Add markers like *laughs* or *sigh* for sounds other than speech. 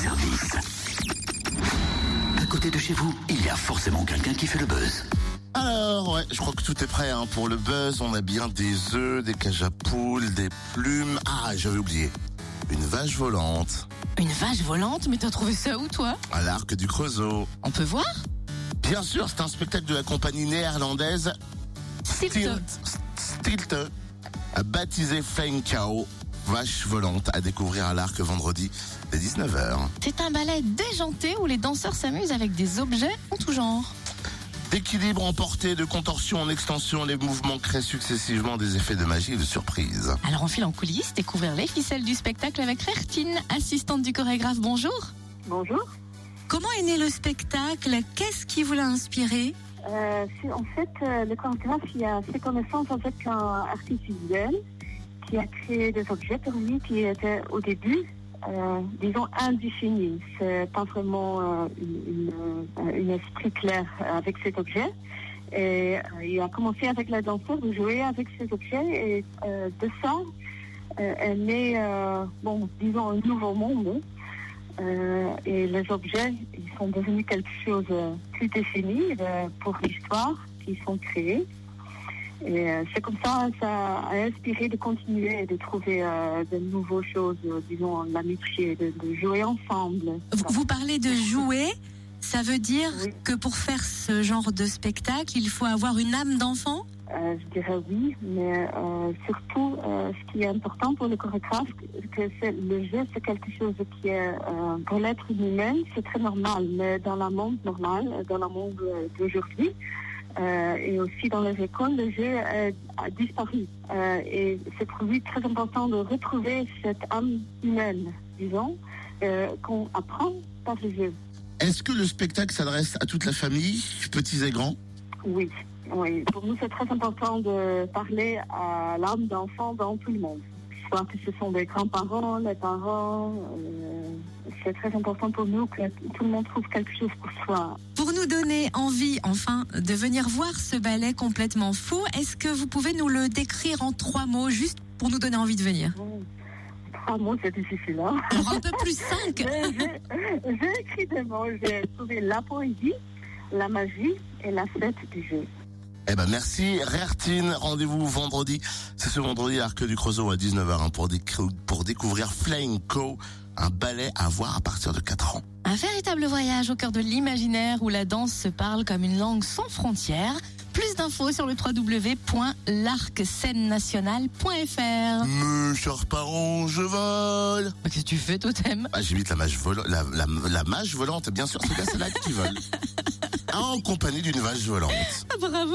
service. À côté de chez vous, il y a forcément quelqu'un qui fait le buzz. Alors, ouais, je crois que tout est prêt hein, pour le buzz. On a bien des œufs, des cages à poules, des plumes. Ah, j'avais oublié. Une vache volante Une vache volante Mais t'as trouvé ça où, toi? À l'arc du Creusot. On peut voir? Bien sûr, c'est un spectacle de la compagnie néerlandaise S'il te... Stilt, Stilt, baptisé Flame Cow. Vache volante à découvrir à l'arc vendredi dès 19h. C'est un ballet déjanté où les danseurs s'amusent avec des objets en tout genre. D'équilibre en portée, de contorsion en extension, les mouvements créent successivement des effets de magie et de surprise. Alors on file en coulisses, découvrir les ficelles du spectacle avec Rertine, assistante du chorégraphe. Bonjour. Bonjour. Comment est né le spectacle? Qu'est-ce qui vous l'a inspiré? Euh, en fait, euh, le chorégraphe il a fait connaissance avec un artiste visuel qui a créé des objets pour lui qui étaient au début, euh, disons, indéfinis. C'est pas vraiment euh, une, une- esprit clair avec cet objet. Et euh, il a commencé avec la danseuse de jouer avec ces objets et euh, de ça euh, est né, euh, bon, disons, un nouveau monde. Euh, et les objets, ils sont devenus quelque chose de plus défini euh, pour l'histoire qu'ils sont créés. Et euh, c'est comme ça, ça a inspiré de continuer et de trouver euh, de nouvelles choses, euh, disons, l'amitié, de, de jouer ensemble. vous, parlez de jouer, ça veut dire Oui. que pour faire ce genre de spectacle, il faut avoir une âme d'enfant? Euh, je dirais oui, mais euh, surtout, ce qui est important pour le chorégraphe, que c'est le jeu, c'est quelque chose qui est pour l'être humain, c'est très normal, mais dans le monde normal, dans le monde d'aujourd'hui, euh, et aussi dans les écoles, le jeu euh, a disparu. Euh, et c'est pour lui très important de retrouver cette âme humaine, disons, qu'on apprend par le jeu. Est-ce que le spectacle s'adresse à toute la famille, petits et grands? Oui, oui. Pour nous, c'est très important de parler à l'âme d'enfant dans tout le monde. Soit que ce sont des grands-parents, les parents. c'est très important pour nous que tout le monde trouve quelque chose pour soi. Nous donner envie, enfin, de venir voir ce ballet complètement fou, est-ce que vous pouvez nous le décrire en trois mots, juste pour nous donner envie de venir? Trois mots, c'est difficile. Hein? Alors un peu plus cinq *laughs* J'ai écrit des mots. J'ai trouvé la poésie, la magie et la fête du jeu. Eh ben merci Rertine, rendez-vous vendredi. C'est ce vendredi à l'Arc du Creusot à 19h hein, pour, pour découvrir Flying Co, un ballet à voir à partir de 4 ans. Un véritable voyage au cœur de l'imaginaire où la danse se parle comme une langue sans frontières. Plus d'infos sur le www.larcscenenationale.fr. Mes chers parents, je vole. Qu'est-ce que tu fais, totem? Ah, j'imite la mage, vola- la, la, la mage volante, bien sûr, c'est c'est là qui vole. *laughs* En compagnie d'une vache volante. Ah, Bravo